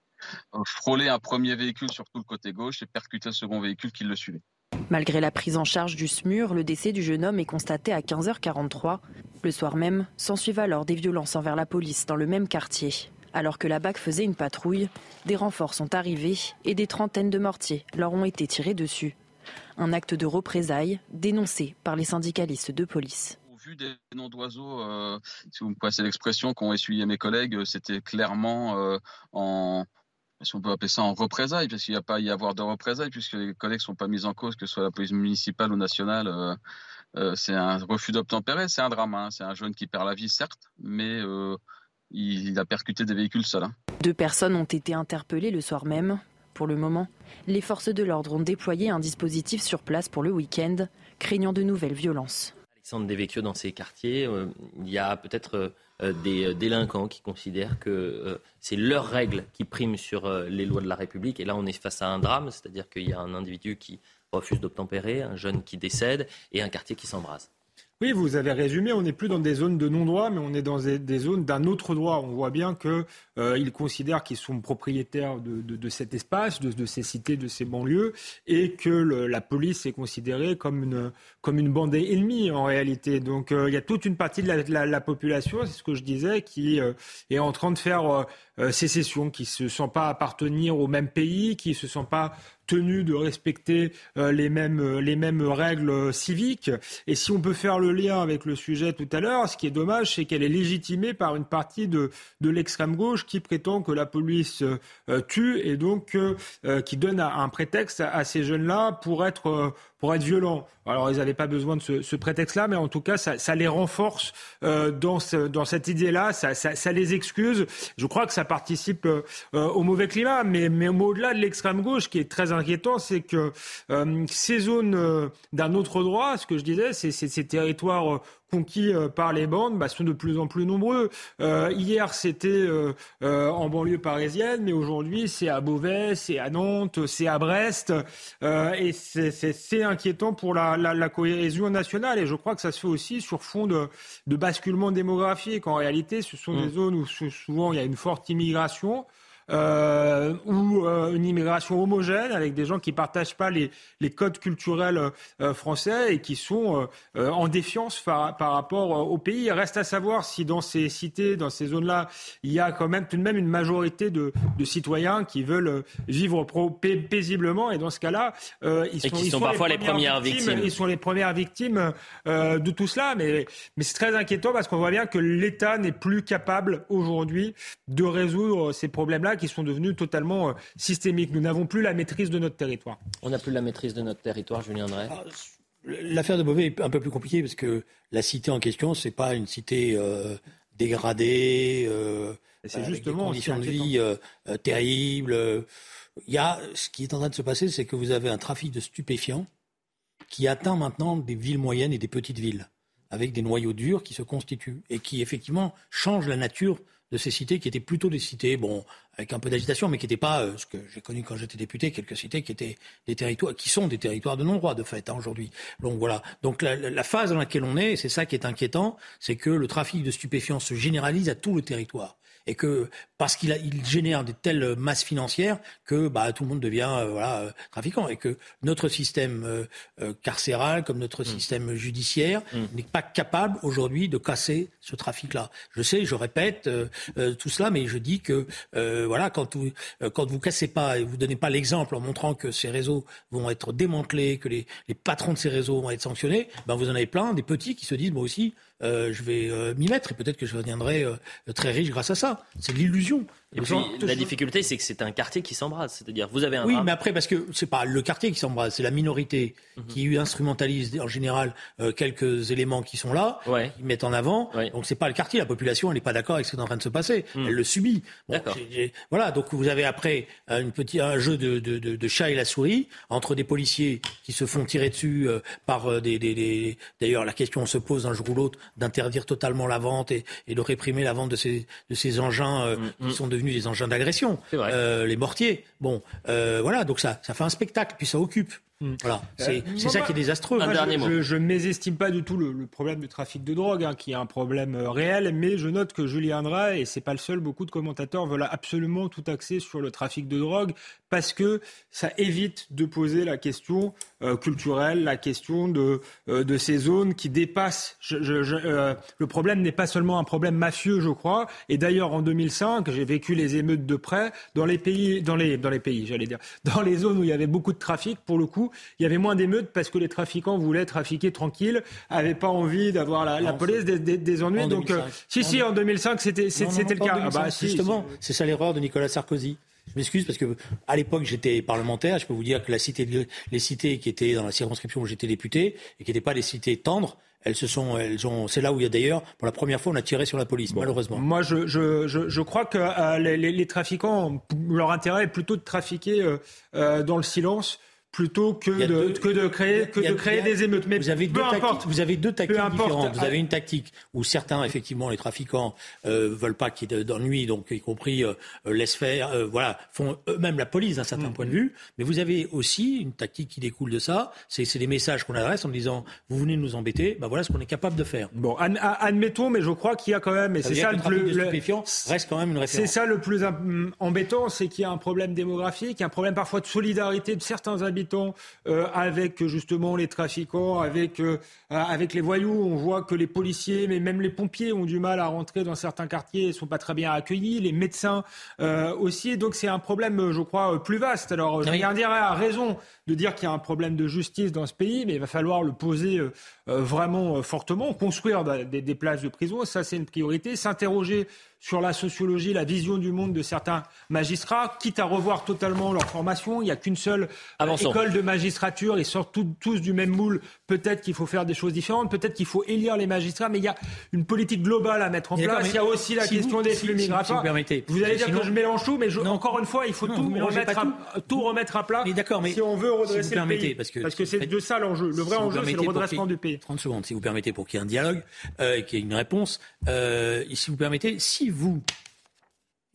frôlé un premier véhicule sur tout le côté gauche et percuté le second véhicule qui le suivait. Malgré la prise en charge du SMUR, le décès du jeune homme est constaté à 15h43. Le soir même, s'ensuivent alors des violences envers la police dans le même quartier. Alors que la BAC faisait une patrouille, des renforts sont arrivés et des trentaines de mortiers leur ont été tirés dessus. Un acte de représailles dénoncé par les syndicalistes de police Au vu des noms d'oiseaux, euh, si vous me passez l'expression qu'ont essuyé mes collègues, c'était clairement euh, en, si on peut appeler ça en représailles, parce qu'il n'y a pas à y avoir de représailles, puisque les collègues ne sont pas mis en cause, que ce soit la police municipale ou nationale. Euh, euh, c'est un refus d'obtempérer, c'est un drame. Hein. C'est un jeune qui perd la vie, certes, mais euh, il, a percuté des véhicules seuls. Hein. Deux personnes ont été interpellées le soir même. Pour le moment, les forces de l'ordre ont déployé un dispositif sur place pour le week-end, craignant de nouvelles violences. Alexandre Devecchio, dans ces quartiers, il y a peut-être euh, des euh, délinquants qui considèrent que euh, c'est leurs règles qui priment sur les lois de la République. Et là, on est face à un drame, c'est-à-dire qu'il y a un individu qui refuse d'obtempérer, un jeune qui décède et un quartier qui s'embrase. Oui, vous avez résumé, on n'est plus dans des zones de non-droit, mais on est dans des zones d'un autre droit. On voit bien qu'ils euh, considèrent qu'ils sont propriétaires de, cet espace, de, ces cités, de ces banlieues, et que la police est considérée comme une, comme une bande ennemie en réalité. Donc euh, il y a toute une partie de la, population, c'est ce que je disais, qui euh, est en train de faire sécession, qui ne se sent pas appartenir au même pays, qui ne se sent pas tenu de respecter euh, les, mêmes, euh, les mêmes règles civiques. Et si on peut faire le lien avec le sujet tout à l'heure, ce qui est dommage, c'est qu'elle est légitimée par une partie de, de l'extrême gauche qui prétend que la police euh, tue et donc qui donne un prétexte à, ces jeunes-là pour être pour être violents. Alors, ils n'avaient pas besoin de ce, ce prétexte-là, mais en tout cas, ça, ça les renforce euh, dans, ce, dans cette idée-là, ça, ça, ça, les excuse. Je crois que ça participe euh, au mauvais climat, mais, mais au-delà de l'extrême gauche, qui est très inquiétant, c'est que euh, ces zones euh, d'un autre droit, ce que je disais, c'est ces territoires conquis euh, par les bandes bah, sont de plus en plus nombreux. Euh, hier, c'était euh, en banlieue parisienne, mais aujourd'hui, c'est à Beauvais, c'est à Nantes, c'est à Brest. et c'est inquiétant pour la, la, la, cohésion nationale. Et je crois que ça se fait aussi sur fond de, de basculement démographique. En réalité, ce sont mmh. des zones où souvent il y a une forte immigration euh, ou euh, une immigration homogène avec des gens qui partagent pas les, les codes culturels euh, français et qui sont euh, en défiance par, par rapport au pays. Il reste à savoir si dans ces cités, dans ces zones-là, il y a quand même tout de même une majorité de, de citoyens qui veulent vivre paisiblement. Et dans ce cas-là, ils, sont, ils sont, parfois les premières, victimes, Ils sont les premières victimes de tout cela, mais, mais c'est très inquiétant parce qu'on voit bien que l'État n'est plus capable aujourd'hui de résoudre ces problèmes-là qui sont devenus totalement euh, systémiques. Nous n'avons plus la maîtrise de notre territoire. On n'a plus la maîtrise de notre territoire, Julien Drey. Ah, l'affaire de Beauvais est un peu plus compliquée parce que la cité en question, c'est pas une cité euh, dégradée, euh, c'est justement avec des conditions de vie terribles. Il y a, ce qui est en train de se passer, c'est que vous avez un trafic de stupéfiants qui atteint maintenant des villes moyennes et des petites villes, avec des noyaux durs qui se constituent et qui effectivement changent la nature de ces cités qui étaient plutôt des cités, bon, avec un peu d'agitation, mais qui n'étaient pas euh, ce que j'ai connu quand j'étais député, quelques cités qui étaient des territoires, qui sont des territoires de non-droit de fait hein, aujourd'hui. Donc voilà. Donc la, la, phase dans laquelle on est, c'est ça qui est inquiétant, c'est que le trafic de stupéfiants se généralise à tout le territoire et que parce qu'il il génère de telles masses financières que bah, tout le monde devient euh, voilà, euh, trafiquant et que notre système euh, carcéral comme notre mm. système judiciaire mm. n'est pas capable aujourd'hui de casser ce trafic-là. Je sais, je répète tout cela, mais je dis que voilà quand vous quand vous cassez pas et vous donnez pas l'exemple en montrant que ces réseaux vont être démantelés, que les, les patrons de ces réseaux vont être sanctionnés, ben vous en avez plein des petits qui se disent moi aussi euh, je vais euh, m'y mettre et peut-être que je deviendrai très riche grâce à ça. C'est l'illusion. Et puis, la difficulté, c'est que c'est un quartier qui s'embrase. C'est-à-dire, vous avez un. Oui, mais après, parce que c'est pas le quartier qui s'embrase, c'est la minorité Mhm. qui instrumentalise en général euh, quelques éléments qui sont là, qui mettent en avant. Donc c'est pas le quartier, la population, elle n'est pas d'accord avec ce qui est en train de se passer. Mhm. Elle le subit. Bon, voilà, donc vous avez après euh, une petite, un jeu de, de, de, de chat et la souris entre des policiers qui se font tirer dessus euh, par des, des, des- D'ailleurs, la question se pose un jour ou l'autre d'interdire totalement la vente et, et de réprimer la vente de ces, de ces engins euh, qui sont devenus des engins d'agression, Euh, les mortiers. Bon, euh, voilà, donc ça, ça fait un spectacle, puis ça occupe. Voilà, c'est Euh, c'est ça qui est désastreux. moi, je, je, ne mésestime pas du tout le, le problème du trafic de drogue, hein, qui est un problème euh, réel, mais je note que Julien Drey, et c'est pas le seul, beaucoup de commentateurs veulent absolument tout axer sur le trafic de drogue parce que ça évite de poser la question euh, culturelle, la question de, euh, de ces zones qui dépassent. Je, je, je, euh, le problème n'est pas seulement un problème mafieux, je crois. Et d'ailleurs, en 2005, j'ai vécu les émeutes de près dans les pays, dans les, dans les pays, j'allais dire, dans les zones où il y avait beaucoup de trafic. Pour le coup, il y avait moins d'émeutes parce que les trafiquants voulaient trafiquer tranquille, avaient pas envie d'avoir la, la Non, police des, des, des ennuis. En Donc, euh, 2005. si, si, en 2005, c'était, le cas. Ah 2005. bah, si, Justement, c'est ça l'erreur de Nicolas Sarkozy. Je m'excuse parce que à l'époque j'étais parlementaire. Je peux vous dire que la cité, de- les cités qui étaient dans la circonscription où j'étais député et qui n'étaient pas des cités tendres, elles se sont, elles ont. C'est là où il y a d'ailleurs pour la première fois on a tiré sur la police, malheureusement. Moi, je, je, je, je crois que euh, les, les- les trafiquants, leur intérêt est plutôt de trafiquer euh, euh, dans le silence plutôt que de, deux- que de créer, que a- de créer a- des émeutes. Mais vous avez peu deux importe. vous avez deux tactiques importe. différentes. Vous avez une tactique où certains, effectivement, les trafiquants euh, veulent pas qu'il y ait d'ennui, donc y compris euh, euh, laissent faire, euh, voilà, font eux-mêmes la police d'un Mm. certain point de vue. Mais vous avez aussi une tactique qui découle de ça. C'est des messages qu'on adresse en disant vous venez nous embêter, ben voilà ce qu'on est capable de faire. Bon, admettons, mais je crois qu'il y a quand même, et c'est ça le plus le- reste quand même une C'est ça le plus im- embêtant, c'est qu'il y a un problème démographique, un problème parfois de solidarité de certains habitants euh, avec justement les trafiquants, avec euh, avec les voyous. On voit que les policiers, mais même les pompiers ont du mal à rentrer dans certains quartiers, ils sont pas très bien accueillis, les médecins euh, aussi. Donc c'est un problème, je crois, euh, plus vaste. Alors Julien Diarra a raison de dire qu'il y a un problème de justice dans ce pays, mais il va falloir le poser euh, euh, vraiment euh, fortement, construire des, des places de prison, ça c'est une priorité, s'interroger sur la sociologie, la vision du monde de certains magistrats, quitte à revoir totalement leur formation. Il n'y a qu'une seule euh, Avançons. école de magistrature, ils sortent tous, tous du même moule. Peut-être qu'il faut faire des choses différentes, peut-être qu'il faut élire les magistrats, mais il y a une politique globale à mettre en place. Il y a aussi la si question vous- des flux si- si migratoires. vous permettez, Vous allez dire que je mélange tout, mais je- encore une fois, il faut Non, tout, remettre à, tout remettre à plat mais si on veut redresser le pays. parce que- c'est de ça l'enjeu. Le vrai enjeu, c'est le redressement du pays. 30 secondes, si vous permettez, pour qu'il y ait un dialogue euh, et qu'il y ait une réponse. Euh, si vous permettez, si vous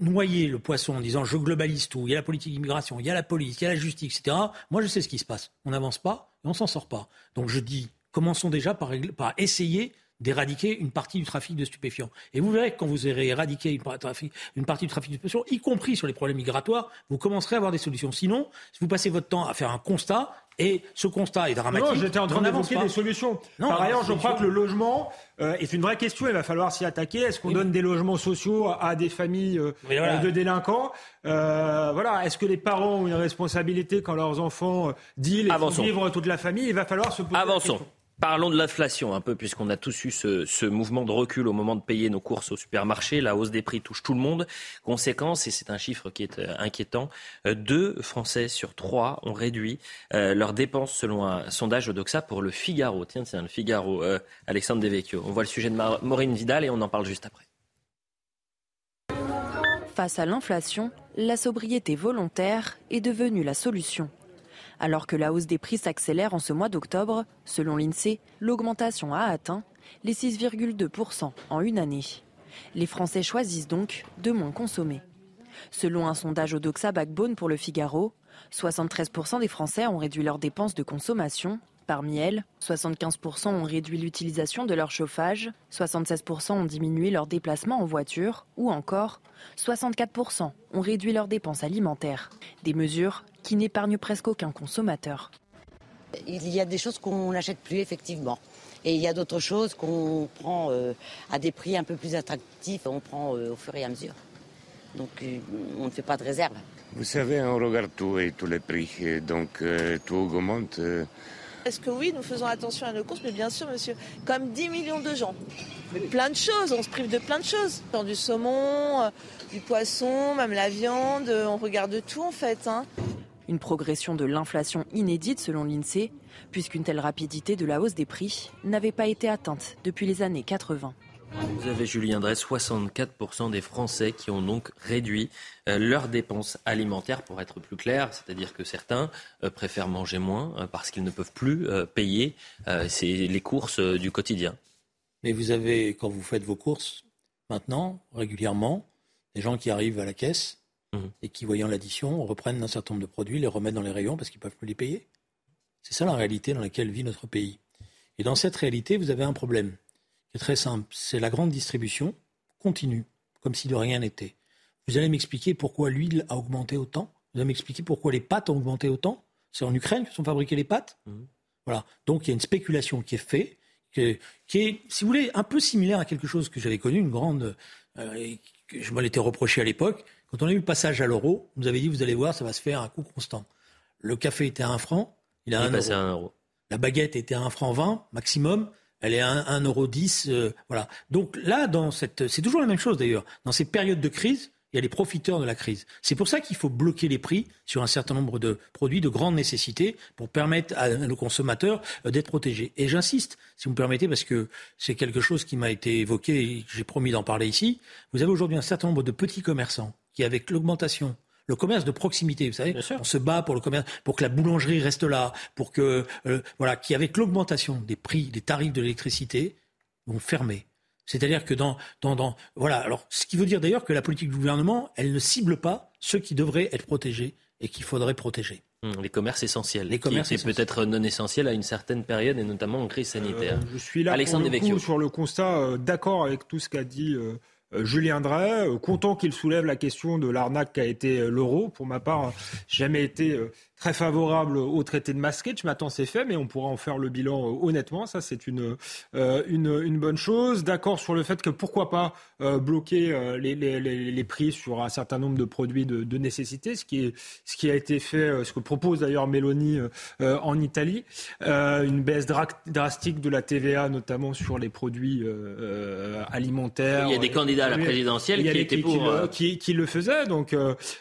noyez le poisson en disant je globalise tout, il y a la politique d'immigration, il y a la police, il y a la justice, etc. Moi, je sais ce qui se passe. On n'avance pas et on s'en sort pas. Donc je dis, commençons déjà par, essayer d'éradiquer une partie du trafic de stupéfiants. Et vous verrez que quand vous aurez éradiqué une, par- trafic- une partie du trafic de stupéfiants, y compris sur les problèmes migratoires, vous commencerez à avoir des solutions. Sinon, si vous passez votre temps à faire un constat, et ce constat est dramatique, Non, j'étais en train d'évoquer des solutions. Non, Par ailleurs, je crois que le logement euh, est une vraie question. Il va falloir s'y attaquer. Est-ce qu'on donne des logements sociaux à, des familles euh, voilà. euh, de délinquants Euh, Voilà. Est-ce que les parents ont une responsabilité quand leurs enfants euh, dealent et vivre toute la famille? Il va falloir se poser la Avançons. Parlons de l'inflation un peu, puisqu'on a tous eu ce, mouvement de recul au moment de payer nos courses au supermarché. La hausse des prix touche tout le monde. Conséquence, et c'est un chiffre qui est euh, inquiétant, euh, deux Français sur trois ont réduit euh, leurs dépenses selon un sondage Odoxa pour le Figaro. Tiens, c'est le Figaro, Alexandre Devecchio. On voit le sujet de Maureen Vidal et on en parle juste après. Face à l'inflation, la sobriété volontaire est devenue la solution. Alors que la hausse des prix s'accélère en ce mois d'octobre, selon l'INSEE, l'augmentation a atteint les 6,2% en une année. Les Français choisissent donc de moins consommer. Selon un sondage Odoxa Backbone pour le Figaro, 73% des Français ont réduit leurs dépenses de consommation. Parmi elles, 75% ont réduit l'utilisation de leur chauffage, 76% ont diminué leurs déplacements en voiture ou encore 64% ont réduit leurs dépenses alimentaires. Des mesures qui n'épargnent presque aucun consommateur. Il y a des choses qu'on n'achète plus effectivement. Et il y a d'autres choses qu'on prend euh, à des prix un peu plus attractifs, on prend euh, au fur et à mesure. Donc euh, on ne fait pas de réserve. Vous savez, on regarde tout et tous les prix, et donc euh, tout augmente. euh. Est-ce que oui, nous faisons attention à nos courses? Mais bien sûr, monsieur, comme 10 millions de gens. plein de choses, on se prive de plein de choses. Du saumon, euh, du poisson, même la viande, on regarde tout en fait. Hein. Une progression de l'inflation inédite selon l'INSEE, puisqu'une telle rapidité de la hausse des prix n'avait pas été atteinte depuis les années 80. Vous avez, Julien Drey, 64% des Français qui ont donc réduit euh, leurs dépenses alimentaires, pour être plus clair. C'est-à-dire que certains euh, préfèrent manger moins euh, parce qu'ils ne peuvent plus payer les courses du quotidien. Mais vous avez, quand vous faites vos courses, maintenant, régulièrement, des gens qui arrivent à la caisse mmh. et qui, voyant l'addition, reprennent un certain nombre de produits, les remettent dans les rayons parce qu'ils ne peuvent plus les payer. C'est ça la réalité dans laquelle vit notre pays. Et dans cette réalité, vous avez un problème c'est très simple. C'est la grande distribution continue, comme si de rien n'était. Vous allez m'expliquer pourquoi l'huile a augmenté autant? Vous allez m'expliquer pourquoi les pâtes ont augmenté autant? C'est en Ukraine que sont fabriquées les pâtes? Mmh. Voilà. Donc il y a une spéculation qui est faite, qui est, si vous voulez, un peu similaire à quelque chose que j'avais connu, une grande. Euh, que je m'en étais reproché à l'époque. Quand on a eu le passage à l'euro, on nous avait dit vous allez voir, ça va se faire à un coût constant. Le café était à 1 franc, il a un euro. À 1 euro. La baguette était à 1 franc 20 maximum elle est à 1,10€. Euh, voilà. Donc là, dans cette, c'est toujours la même chose d'ailleurs. Dans ces périodes de crise, il y a les profiteurs de la crise. C'est pour ça qu'il faut bloquer les prix sur un certain nombre de produits de grande nécessité pour permettre à nos consommateurs euh, d'être protégés. Et j'insiste, si vous me permettez, parce que c'est quelque chose qui m'a été évoqué et que j'ai promis d'en parler ici. Vous avez aujourd'hui un certain nombre de petits commerçants qui, avec l'augmentation le commerce de proximité, vous savez, on se bat pour le commerce, pour que la boulangerie reste là, pour que euh, voilà, qui avec l'augmentation des prix, des tarifs de l'électricité, vont fermer. C'est-à-dire que dans, dans, dans, voilà. Alors, ce qui veut dire d'ailleurs que la politique du gouvernement, elle ne cible pas ceux qui devraient être protégés et qu'il faudrait protéger. Hum, les commerces essentiels. Les commerces qui peut-être non essentiels à une certaine période et notamment en crise sanitaire. Euh, je suis là Alexandre pour le coup, sur le constat, euh, d'accord avec tout ce qu'a dit. Euh, Julien Drey, euh, content qu'il soulève la question de l'arnaque qu'a été euh, l'euro. Pour ma part, jamais été très favorable au traité de Maastricht. Maintenant, c'est fait, mais on pourra en faire le bilan euh, honnêtement. Ça, c'est une, euh, une, une, bonne chose. D'accord sur le fait que pourquoi pas euh, bloquer les, les, les, prix sur un certain nombre de produits de, de, nécessité, ce qui, est, ce qui a été fait, ce que propose d'ailleurs Mélanie en Italie. une baisse drastique de la TVA, notamment sur les produits alimentaires. Il y a des candidats à la présidentielle qui étaient pour. Qui, qui, le faisaient. Donc,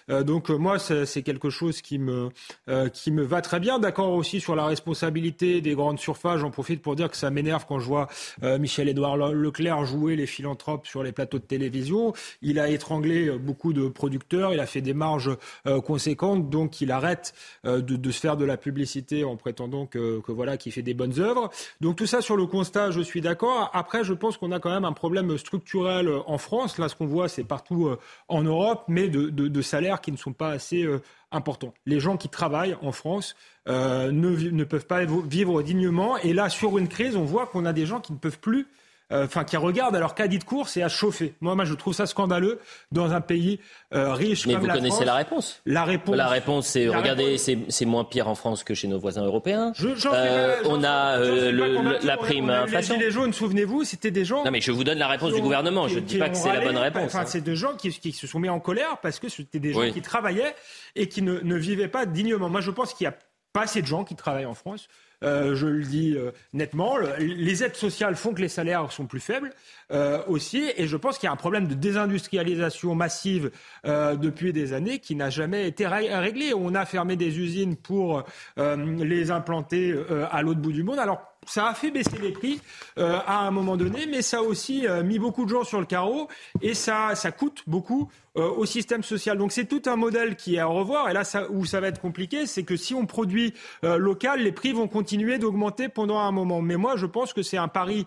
donc moi, c'est quelque chose qui me euh, qui me va très bien. D'accord aussi sur la responsabilité des grandes surfaces. J'en profite pour dire que ça m'énerve quand je vois euh, Michel-Édouard Leclerc jouer les philanthropes sur les plateaux de télévision. Il a étranglé euh, beaucoup de producteurs, il a fait des marges conséquentes, donc il arrête de, se faire de la publicité en prétendant que, voilà qu'il fait des bonnes œuvres. Donc tout ça sur le constat, je suis d'accord. Après, je pense qu'on a quand même un problème structurel en France. Là, ce qu'on voit, c'est partout en Europe, mais de, salaires qui ne sont pas assez important. Les gens qui travaillent en France euh, ne, ne, peuvent pas vivre dignement. Et là, sur une crise, on voit qu'on a des gens qui ne peuvent plus euh, enfin qui regardent à leur caddie de course et à chauffer. Moi, moi, je trouve ça scandaleux dans un pays euh, riche Mais comme la France. Mais vous connaissez la réponse. La réponse. La réponse, c'est regardez, c'est moins pire en France que chez nos voisins européens. Je, euh, on a le, la prime inflation. Les gilets jaunes, souvenez-vous, c'était des gens. Non, mais je vous donne la réponse du gouvernement. je ne dis pas que c'est la bonne réponse. Enfin, hein. c'est des gens qui, qui, se sont mis en colère parce que c'était des gens qui travaillaient et qui ne, ne vivaient pas dignement. Moi, je pense qu'il y a pas assez de gens qui travaillent en France. Euh, je le dis euh, nettement. les aides sociales font que les salaires sont plus faibles euh, aussi, et je pense qu'il y a un problème de désindustrialisation massive depuis des années qui n'a jamais été réglé. On a fermé des usines pour les implanter à l'autre bout du monde. Alors ça a fait baisser les prix à un moment donné, mais ça a aussi mis beaucoup de gens sur le carreau et ça, ça coûte beaucoup au système social. Donc c'est tout un modèle qui est à revoir. Et là où ça va être compliqué, c'est que si on produit local, les prix vont continuer d'augmenter pendant un moment. Mais moi, je pense que c'est un pari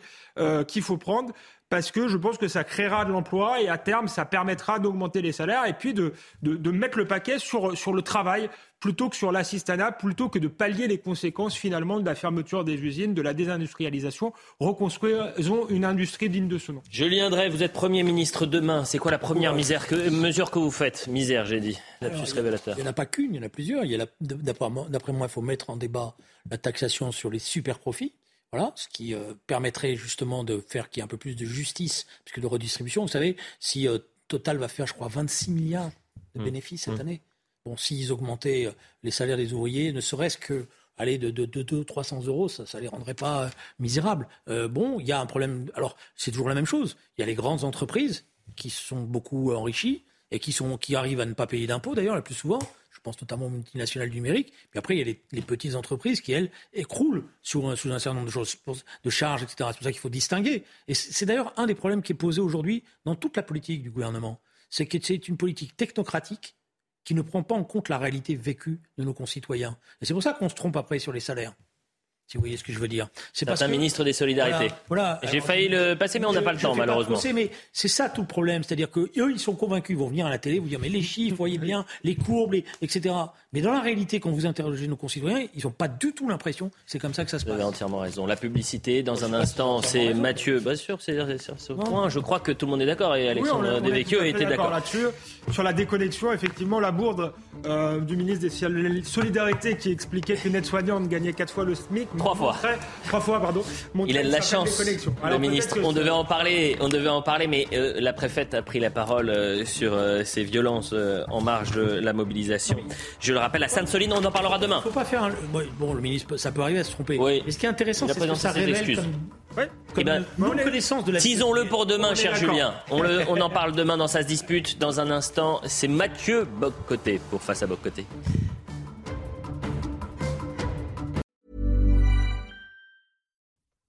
qu'il faut prendre parce que je pense que ça créera de l'emploi et à terme, ça permettra d'augmenter les salaires et puis de, mettre le paquet sur le travail plutôt que sur l'assistanat, plutôt que de pallier les conséquences finalement de la fermeture des usines, de la désindustrialisation. Reconstruisons une industrie digne de ce nom. Julien Drey, vous êtes Premier ministre demain. C'est quoi la première misère que, mesure que vous faites? Misère, j'ai dit. Lapsus révélateur. Il n'y en a pas qu'une, il y en a plusieurs. D'après moi, il faut mettre en débat la taxation sur les super profits. Voilà, ce qui euh, permettrait justement de faire qu'il y ait un peu plus de justice, puisque de redistribution. Vous savez, si euh, Total va faire, je crois, 26 milliards de mmh. bénéfices cette mmh. année, bon, s'ils augmentaient euh, les salaires des ouvriers, ne serait-ce que aller de, de, de, 200, 300 euros, ça ne les rendrait pas euh, misérables. Euh, bon, il y a un problème. Alors, c'est toujours la même chose. Il y a les grandes entreprises qui sont beaucoup enrichies et qui, sont, qui arrivent à ne pas payer d'impôts, d'ailleurs, la plus souvent. Je pense notamment aux multinationales numériques. Puis après, il y a les, petites entreprises qui, elles, écroulent sous sous un certain nombre de, de charges, etc. C'est pour ça qu'il faut distinguer. Et c'est d'ailleurs un des problèmes qui est posé aujourd'hui dans toute la politique du gouvernement. C'est que c'est une politique technocratique qui ne prend pas en compte la réalité vécue de nos concitoyens. Et c'est pour ça qu'on se trompe après sur les salaires si vous voyez ce que je veux dire. C'est un ministre des Solidarités. Voilà. J'ai failli le passer, mais on n'a pas le temps, malheureusement. mais c'est ça tout le problème. C'est-à-dire qu'eux, ils sont convaincus, ils vont venir à la télé, vous dire, mais les chiffres, vous voyez bien, les courbes, etc. Mais dans la réalité, quand vous interrogez nos concitoyens, ils n'ont pas du tout l'impression que c'est comme ça que ça se passe. Vous avez entièrement raison. La publicité, dans un instant, c'est Mathieu. Bien sûr, c'est ce point. Je crois que tout le monde est d'accord et Alexandre oui, Devecchio était d'accord. là-dessus. Sur la déconnexion, effectivement, la bourde euh, du ministre des Solidarités qui expliquait qu'une aide-soignante gagnait quatre fois le SMIC. Trois fois. trois fois, pardon. Il a de la chance, le ministre. On devait en parler, on devait en parler, mais euh, la préfète a pris la parole euh, sur ces violences en marge de la mobilisation. Je le rappelle, à Sainte-Soline, on en parlera demain. Faut pas faire un... Bon, le ministre, ça peut arriver à se tromper. Oui. Mais ce qui est intéressant, c'est que ça révèle comme... Ouais, eh ben, connaissance de la Tisons-le pour demain, cher Julien. On, le, on, en [laughs] parle demain dans se dispute. Dans un instant, c'est Mathieu Boccoté pour Face à Boccoté.